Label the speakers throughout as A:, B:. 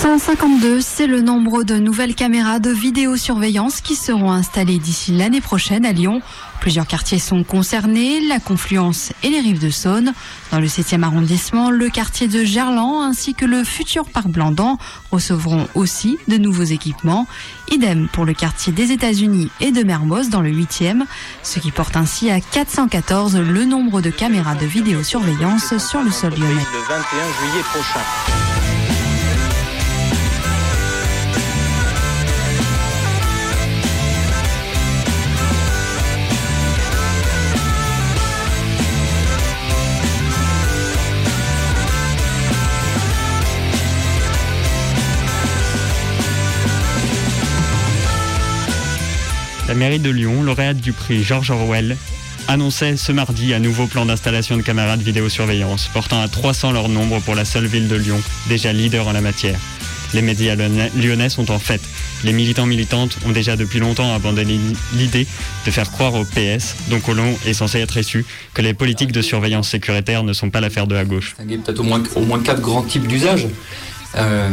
A: 152, c'est le nombre de nouvelles caméras de vidéosurveillance qui seront installées d'ici l'année prochaine à Lyon. Plusieurs quartiers sont concernés, la Confluence et les rives de Saône. Dans le 7e arrondissement, le quartier de Gerland ainsi que le futur parc Blandan recevront aussi de nouveaux équipements. Idem pour le quartier des États-Unis et de Mermoz dans le 8e, ce qui porte ainsi à 414 le nombre de caméras de vidéosurveillance sur le sol lyonnais.
B: Le 21 juillet prochain.
C: La mairie de Lyon, lauréate du prix George Orwell, annonçait ce mardi un nouveau plan d'installation de caméras de vidéosurveillance, portant à 300 leur nombre pour la seule ville de Lyon, déjà leader en la matière. Les médias lyonnais sont en fait. Les militants militantes ont déjà depuis longtemps abandonné l'idée de faire croire au PS, dont Colomb est censé être issu, que les politiques de surveillance sécuritaire ne sont pas l'affaire de la gauche.
D: Peut-être au moins, au moins quatre grands types d'usages. Euh,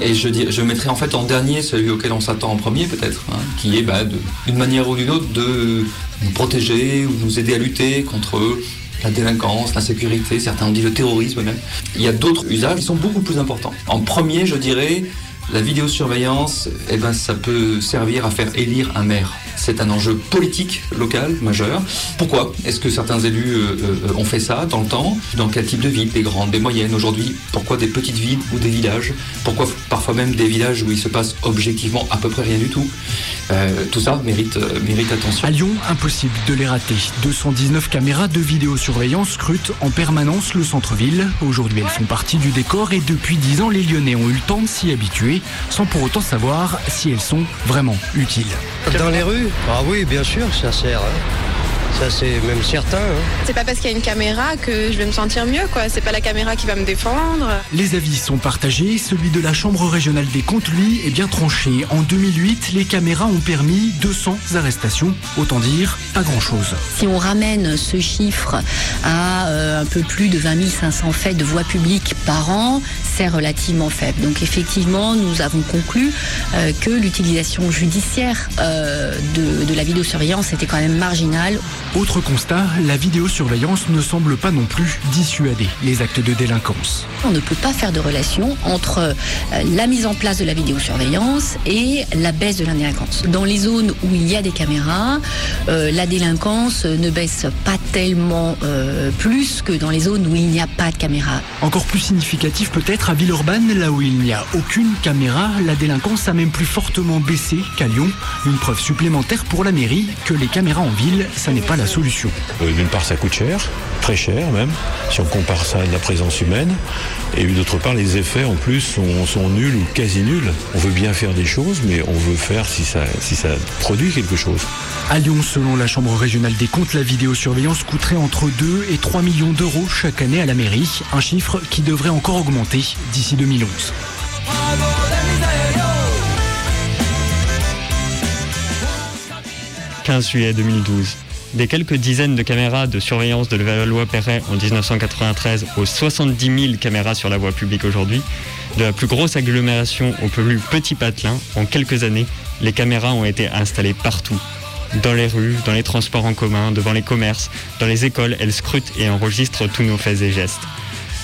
D: et je, mettrai en fait en dernier celui auquel on s'attend en premier peut-être, hein, qui est bah, d'une manière ou d'une autre de nous protéger ou nous aider à lutter contre la délinquance, l'insécurité, certains ont dit le terrorisme même. Il y a d'autres usages qui sont beaucoup plus importants. En premier, je dirais, la vidéosurveillance, eh ben, ça peut servir à faire élire un maire. C'est un enjeu politique local majeur. Pourquoi Est-ce que certains élus euh, euh, ont fait ça dans le temps? Dans quel type de ville Des grandes, des moyennes. Aujourd'hui, pourquoi des petites villes ou des villages? Pourquoi parfois même des villages où il se passe objectivement à peu près rien du tout? Euh, Tout ça mérite, mérite attention.
E: À Lyon, impossible de les rater. 219 caméras de vidéosurveillance scrutent en permanence le centre-ville. Aujourd'hui, elles font partie du décor et depuis 10 ans, les Lyonnais ont eu le temps de s'y habituer sans pour autant savoir si elles sont vraiment utiles.
F: Dans les rues? Ah oui, bien sûr, ça sert. Hein. Ça, c'est même certain. Hein.
G: C'est pas parce qu'il y a une caméra que je vais me sentir mieux, quoi. C'est pas la caméra qui va me défendre.
E: Les avis sont partagés. Celui de la Chambre régionale des comptes, lui, est bien tranché. En 2008, les caméras ont permis 200 arrestations. Autant dire, pas grand-chose.
H: Si on ramène ce chiffre à euh, un peu plus de 20 500 faits de voie publique par an, c'est relativement faible. Donc effectivement, nous avons conclu euh, que l'utilisation judiciaire euh, de, de la vidéosurveillance était quand même marginale.
E: Autre constat, la vidéosurveillance ne semble pas non plus dissuader les actes de délinquance.
H: On ne peut pas faire de relation entre euh, la mise en place de la vidéosurveillance et la baisse de la délinquance. Dans les zones où il y a des caméras, la délinquance ne baisse pas tellement plus que dans les zones où il n'y a pas de caméra.
E: Encore plus significatif peut-être à Villeurbanne, là où il n'y a aucune caméra, la délinquance a même plus fortement baissé qu'à Lyon. Une preuve supplémentaire pour la mairie que les caméras en ville, ça n'est pas la solution.
I: D'une part, ça coûte cher, très cher même, si on compare ça à la présence humaine. Et d'autre part, les effets en plus sont, nuls ou quasi nuls. On veut bien faire des choses, mais on veut faire si ça, si ça produit quelque chose.
E: À Lyon, selon la Chambre régionale des comptes, la vidéosurveillance coûterait entre 2 et 3 millions d'euros chaque année à la mairie, un chiffre qui devrait encore augmenter d'ici 2011.
C: 15 juillet 2012. Des quelques dizaines de caméras de surveillance de la loi Perret en 1993 aux 70 000 caméras sur la voie publique aujourd'hui, de la plus grosse agglomération au plus petit patelin, en quelques années, les caméras ont été installées partout. Dans les rues, dans les transports en commun, devant les commerces, dans les écoles, elles scrutent et enregistrent tous nos faits et gestes.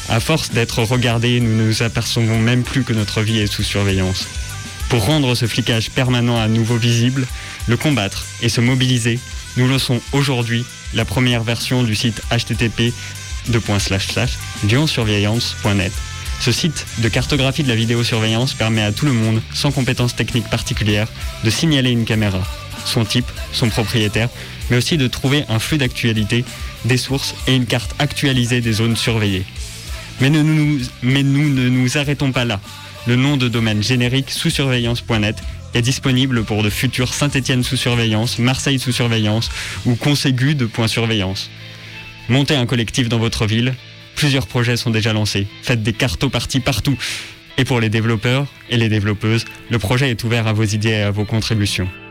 C: À force d'être regardés, nous ne nous apercevons même plus que notre vie est sous surveillance. Pour rendre ce flicage permanent à nouveau visible, le combattre et se mobiliser, nous lançons aujourd'hui la première version du site http lionsurveillance.net. Ce site de cartographie de la vidéosurveillance permet à tout le monde, sans compétences techniques particulières, de signaler une caméra, son type, son propriétaire, mais aussi de trouver un flux d'actualité, des sources et une carte actualisée des zones surveillées. Mais, nous, ne nous arrêtons pas là. Le nom de domaine générique sous surveillance.net est disponible pour de futurs Saint-Étienne sous surveillance, Marseille sous surveillance ou Conségu de surveillance. Montez un collectif dans votre ville. Plusieurs projets sont déjà lancés. Faites des cartoparties partout. Et pour les développeurs et les développeuses, le projet est ouvert à vos idées et à vos contributions. «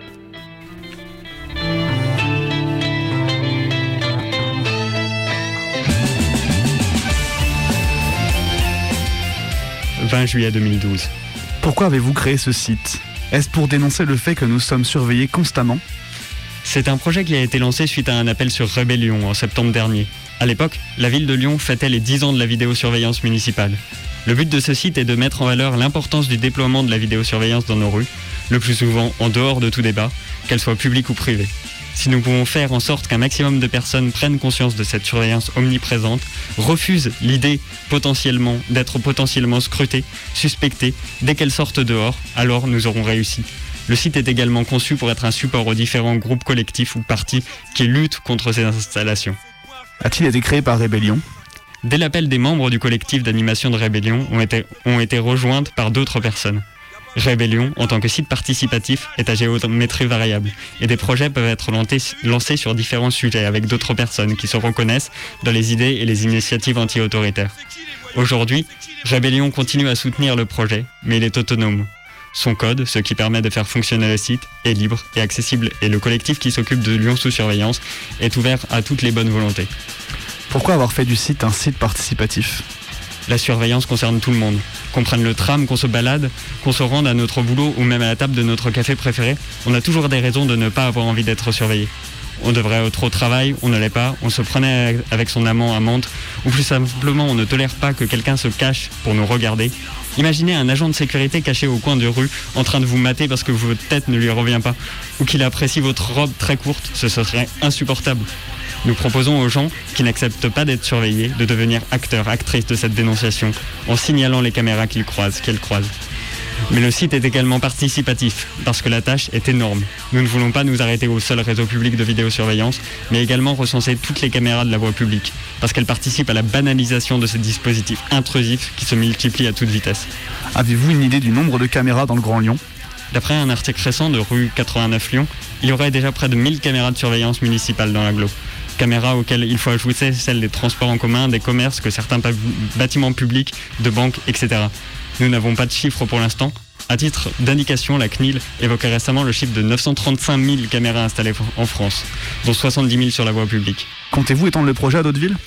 C: 20 juillet 2012.
J: Pourquoi avez-vous créé ce site? Est-ce pour dénoncer le fait que nous sommes surveillés constamment?
C: C'est un projet qui a été lancé suite à un appel sur Rébellion en septembre dernier. À l'époque, la ville de Lyon fêtait les 10 ans de la vidéosurveillance municipale. Le but de ce site est de mettre en valeur l'importance du déploiement de la vidéosurveillance dans nos rues, le plus souvent en dehors de tout débat, qu'elle soit publique ou privée. Si nous pouvons faire en sorte qu'un maximum de personnes prennent conscience de cette surveillance omniprésente, refusent l'idée potentiellement d'être potentiellement scrutées, suspectées, dès qu'elles sortent dehors, alors nous aurons réussi. Le site est également conçu pour être un support aux différents groupes collectifs ou partis qui luttent contre ces installations.
J: A-t-il été créé par Rébellion?
C: Dès l'appel des membres du collectif d'animation de Rébellion ont été, ont été rejointes par d'autres personnes. Rébellion, en tant que site participatif, est à géométrie variable et des projets peuvent être lancés sur différents sujets avec d'autres personnes qui se reconnaissent dans les idées et les initiatives anti-autoritaires. Aujourd'hui, Rébellion continue à soutenir le projet, mais il est autonome. Son code, ce qui permet de faire fonctionner le site, est libre et accessible et le collectif qui s'occupe de Lyon sous surveillance est ouvert à toutes les bonnes volontés.
J: Pourquoi avoir fait du site un site participatif?
C: La surveillance concerne tout le monde. Qu'on prenne le tram, qu'on se balade, qu'on se rende à notre boulot ou même à la table de notre café préféré, on a toujours des raisons de ne pas avoir envie d'être surveillé. On devrait être au travail, on ne l'est pas, on se prenait avec son amant à Mantes, ou plus simplement on ne tolère pas que quelqu'un se cache pour nous regarder. Imaginez un agent de sécurité caché au coin de rue en train de vous mater parce que votre tête ne lui revient pas, ou qu'il apprécie votre robe très courte, ce serait insupportable. Nous proposons aux gens qui n'acceptent pas d'être surveillés de devenir acteurs, actrices de cette dénonciation en signalant les caméras qu'ils croisent, qu'elles croisent. Mais le site est également participatif, parce que la tâche est énorme. Nous ne voulons pas nous arrêter au seul réseau public de vidéosurveillance, mais également recenser toutes les caméras de la voie publique, parce qu'elles participent à la banalisation de ces dispositifs intrusifs qui se multiplient à toute vitesse.
J: Avez-vous une idée du nombre de caméras dans le Grand Lyon?
C: D'après un article récent de rue 89 Lyon, il y aurait déjà près de 1000 caméras de surveillance municipale dans l'agglo caméras auxquelles il faut ajouter celles des transports en commun, des commerces, que certains bâtiments publics, de banques, etc. Nous n'avons pas de chiffres pour l'instant. À titre d'indication, la CNIL évoquait récemment le chiffre de 935 000 caméras installées en France, dont 70 000 sur la voie publique.
J: Comptez-vous étendre le projet à d'autres villes?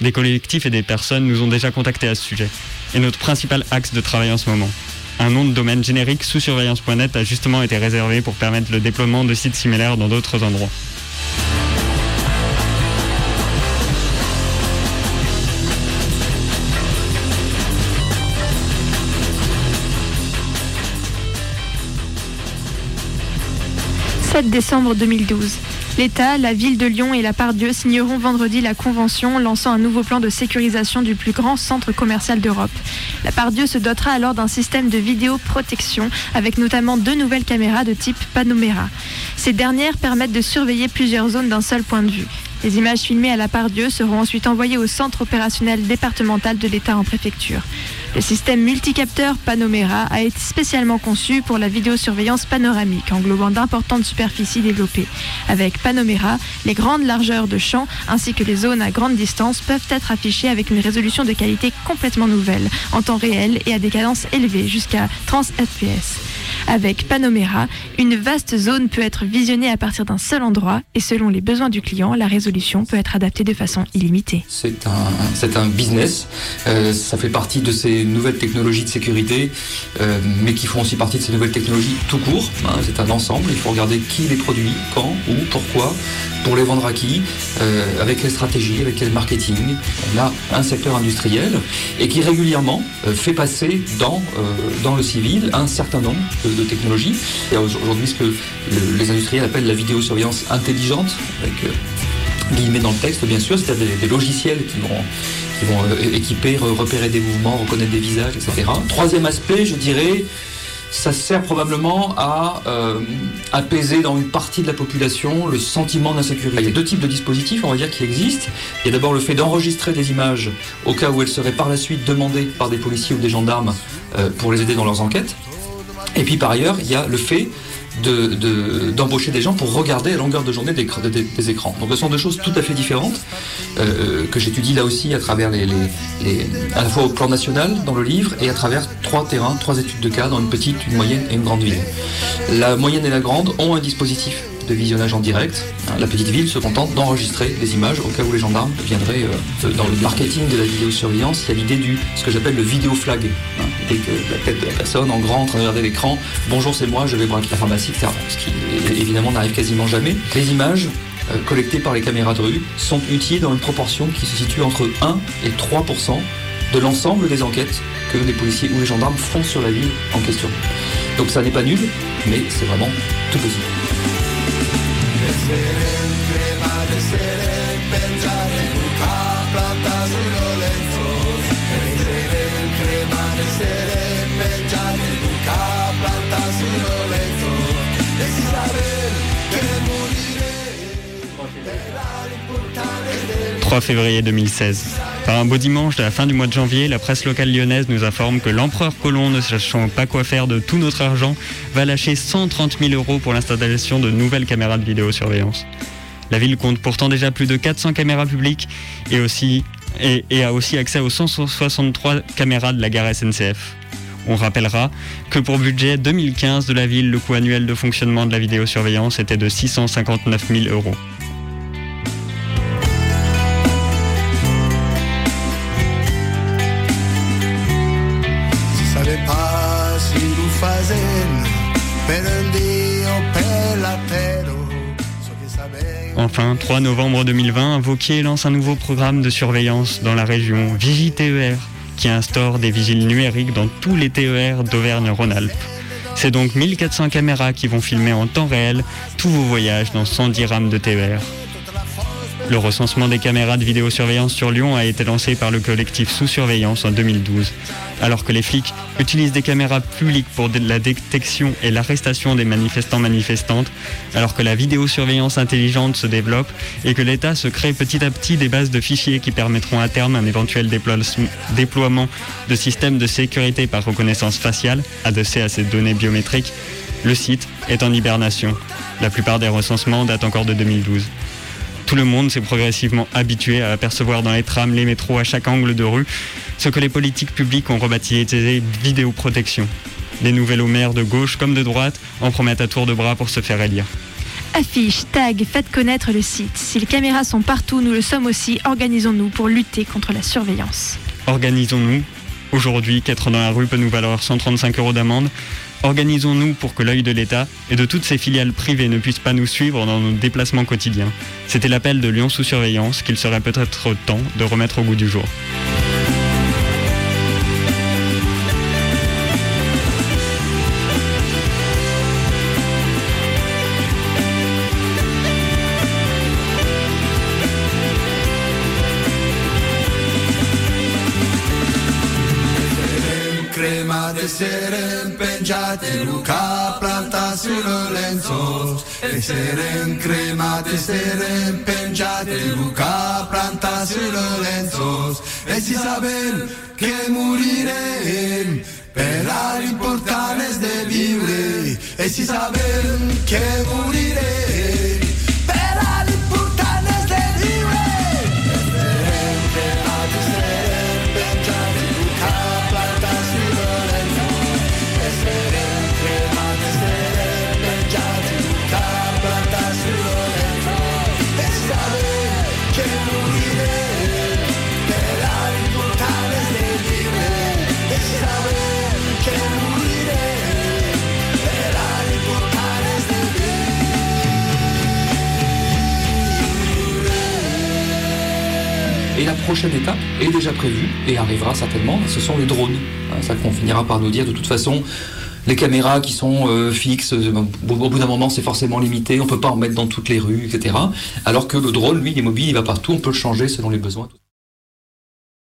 C: Des collectifs et des personnes nous ont déjà contactés à ce sujet. Et notre principal axe de travail en ce moment. Un nom de domaine générique sous surveillance.net a justement été réservé pour permettre le déploiement de sites similaires dans d'autres endroits.
K: « 7 décembre 2012. L'État, la ville de Lyon et la Pardieu signeront vendredi la convention lançant un nouveau plan de sécurisation du plus grand centre commercial d'Europe. La Pardieu se dotera alors d'un système de vidéoprotection avec notamment deux nouvelles caméras de type Panoméra. Ces dernières permettent de surveiller plusieurs zones d'un seul point de vue. Les images filmées à la Pardieu seront ensuite envoyées au centre opérationnel départemental de l'État en préfecture. Le système multicapteur Panoméra a été spécialement conçu pour la vidéosurveillance panoramique, englobant d'importantes superficies développées. Avec Panoméra, les grandes largeurs de champ ainsi que les zones à grande distance peuvent être affichées avec une résolution de qualité complètement nouvelle, en temps réel et à des cadences élevées, jusqu'à 30 fps. Avec Panoméra, une vaste zone peut être visionnée à partir d'un seul endroit et selon les besoins du client, la résolution peut être adaptée de façon illimitée.
D: C'est un, un business, euh, ça fait partie de ces nouvelles technologies de sécurité, euh, mais qui font aussi partie de ces nouvelles technologies tout court. Hein. c'est un ensemble, il faut regarder qui les produit, quand, où, pourquoi, pour les vendre à qui, euh, avec quelle stratégie, avec quel marketing. On a un secteur industriel et qui régulièrement fait passer dans, dans le civil un certain nombre de, technologies. Et aujourd'hui ce que les industriels appellent la vidéosurveillance intelligente, avec guillemets dans le texte bien sûr, c'est-à-dire des, logiciels qui vont qui vont euh, équiper, repérer des mouvements, reconnaître des visages, etc. Troisième aspect, je dirais, ça sert probablement à euh, apaiser dans une partie de la population le sentiment d'insécurité. Il y a deux types de dispositifs, on va dire, qui existent. Il y a d'abord le fait d'enregistrer des images au cas où elles seraient par la suite demandées par des policiers ou des gendarmes euh, pour les aider dans leurs enquêtes. Et puis par ailleurs, il y a le fait d'embaucher des gens pour regarder à longueur de journée des, écrans. Donc ce sont deux choses tout à fait différentes euh, que j'étudie là aussi à travers les, à la fois au plan national dans le livre et à travers trois terrains, trois études de cas dans une petite, une moyenne et une grande ville. La moyenne et la grande ont un dispositif de visionnage en direct. La petite ville se contente d'enregistrer des images au cas où les gendarmes viendraient. Euh, dans le marketing de la vidéosurveillance, il y a l'idée du ce que j'appelle le vidéo flag. Hein, que la tête de la personne en grand en train de regarder l'écran, bonjour c'est moi, je vais braquer la pharmacie, etc. Ce qui évidemment n'arrive quasiment jamais. Les images euh, collectées par les caméras de rue sont utilisées dans une proportion qui se situe entre 1 et 3% de l'ensemble des enquêtes que les policiers ou les gendarmes font sur la ville en question. Donc ça n'est pas nul, mais c'est vraiment tout possible. «
L: Senin madde senin pencere Buka plantasın lolenzo Senin madde senin pencere Buka plantasın lolenzo E si sabe che morire Verrà l'importante.
C: 3 février 2016. Par un beau dimanche de la fin du mois de janvier, la presse locale lyonnaise nous informe que l'empereur Colomb, ne sachant pas quoi faire de tout notre argent, va lâcher 130 000 euros pour l'installation de nouvelles caméras de vidéosurveillance. La ville compte pourtant déjà plus de 400 caméras publiques et, et a aussi accès aux 163 caméras de la gare SNCF. On rappellera que pour budget 2015 de la ville, le coût annuel de fonctionnement de la vidéosurveillance était de 659 000 euros. 3 novembre 2020, Vauquier lance un nouveau programme de surveillance dans la région VigiTER qui instaure des vigiles numériques dans tous les TER d'Auvergne-Rhône-Alpes. C'est donc 1400 caméras qui vont filmer en temps réel tous vos voyages dans 110 rames de TER. Le recensement des caméras de vidéosurveillance sur Lyon a été lancé par le collectif Sous Surveillance en 2012. Alors que les flics utilisent des caméras publiques pour la détection et l'arrestation des manifestants manifestantes, alors que la vidéosurveillance intelligente se développe et que l'État se crée petit à petit des bases de fichiers qui permettront à terme un éventuel déploiement de systèmes de sécurité par reconnaissance faciale adossés à ces données biométriques, le site est en hibernation. La plupart des recensements datent encore de 2012. Tout le monde s'est progressivement habitué à apercevoir dans les trams, les métros, à chaque angle de rue, ce que les politiques publiques ont rebaptisé vidéoprotection. Les nouvelles maires de gauche comme de droite en promettent à tour de bras pour se faire élire.
K: Affiche, tag, faites connaître le site. Si les caméras sont partout, nous le sommes aussi. Organisons-nous pour lutter contre la surveillance.
C: Organisons-nous. Aujourd'hui, 4 dans la rue peut nous valoir 135 euros d'amende. Organisons-nous pour que l'œil de l'État et de toutes ses filiales privées ne puissent pas nous suivre dans nos déplacements quotidiens. C'était l'appel de Lyon sous surveillance qu'il serait peut-être temps de remettre au goût du jour.
M: Essere impengiati, Luca planta sul lenzo. Essere incremati, essere impengiati, Luca planta sul lenzo. E si sa ben che morire per la importanza di vivere. E si sa ben che
D: la prochaine étape est déjà prévue et arrivera certainement, ce sont les drones. Ça qu'on finira par nous dire de toute façon, les caméras qui sont euh, fixes, euh, au bout d'un moment c'est forcément limité, on ne peut pas en mettre dans toutes les rues, etc. Alors que le drone, lui, il est mobile, il va partout, on peut le changer selon les besoins.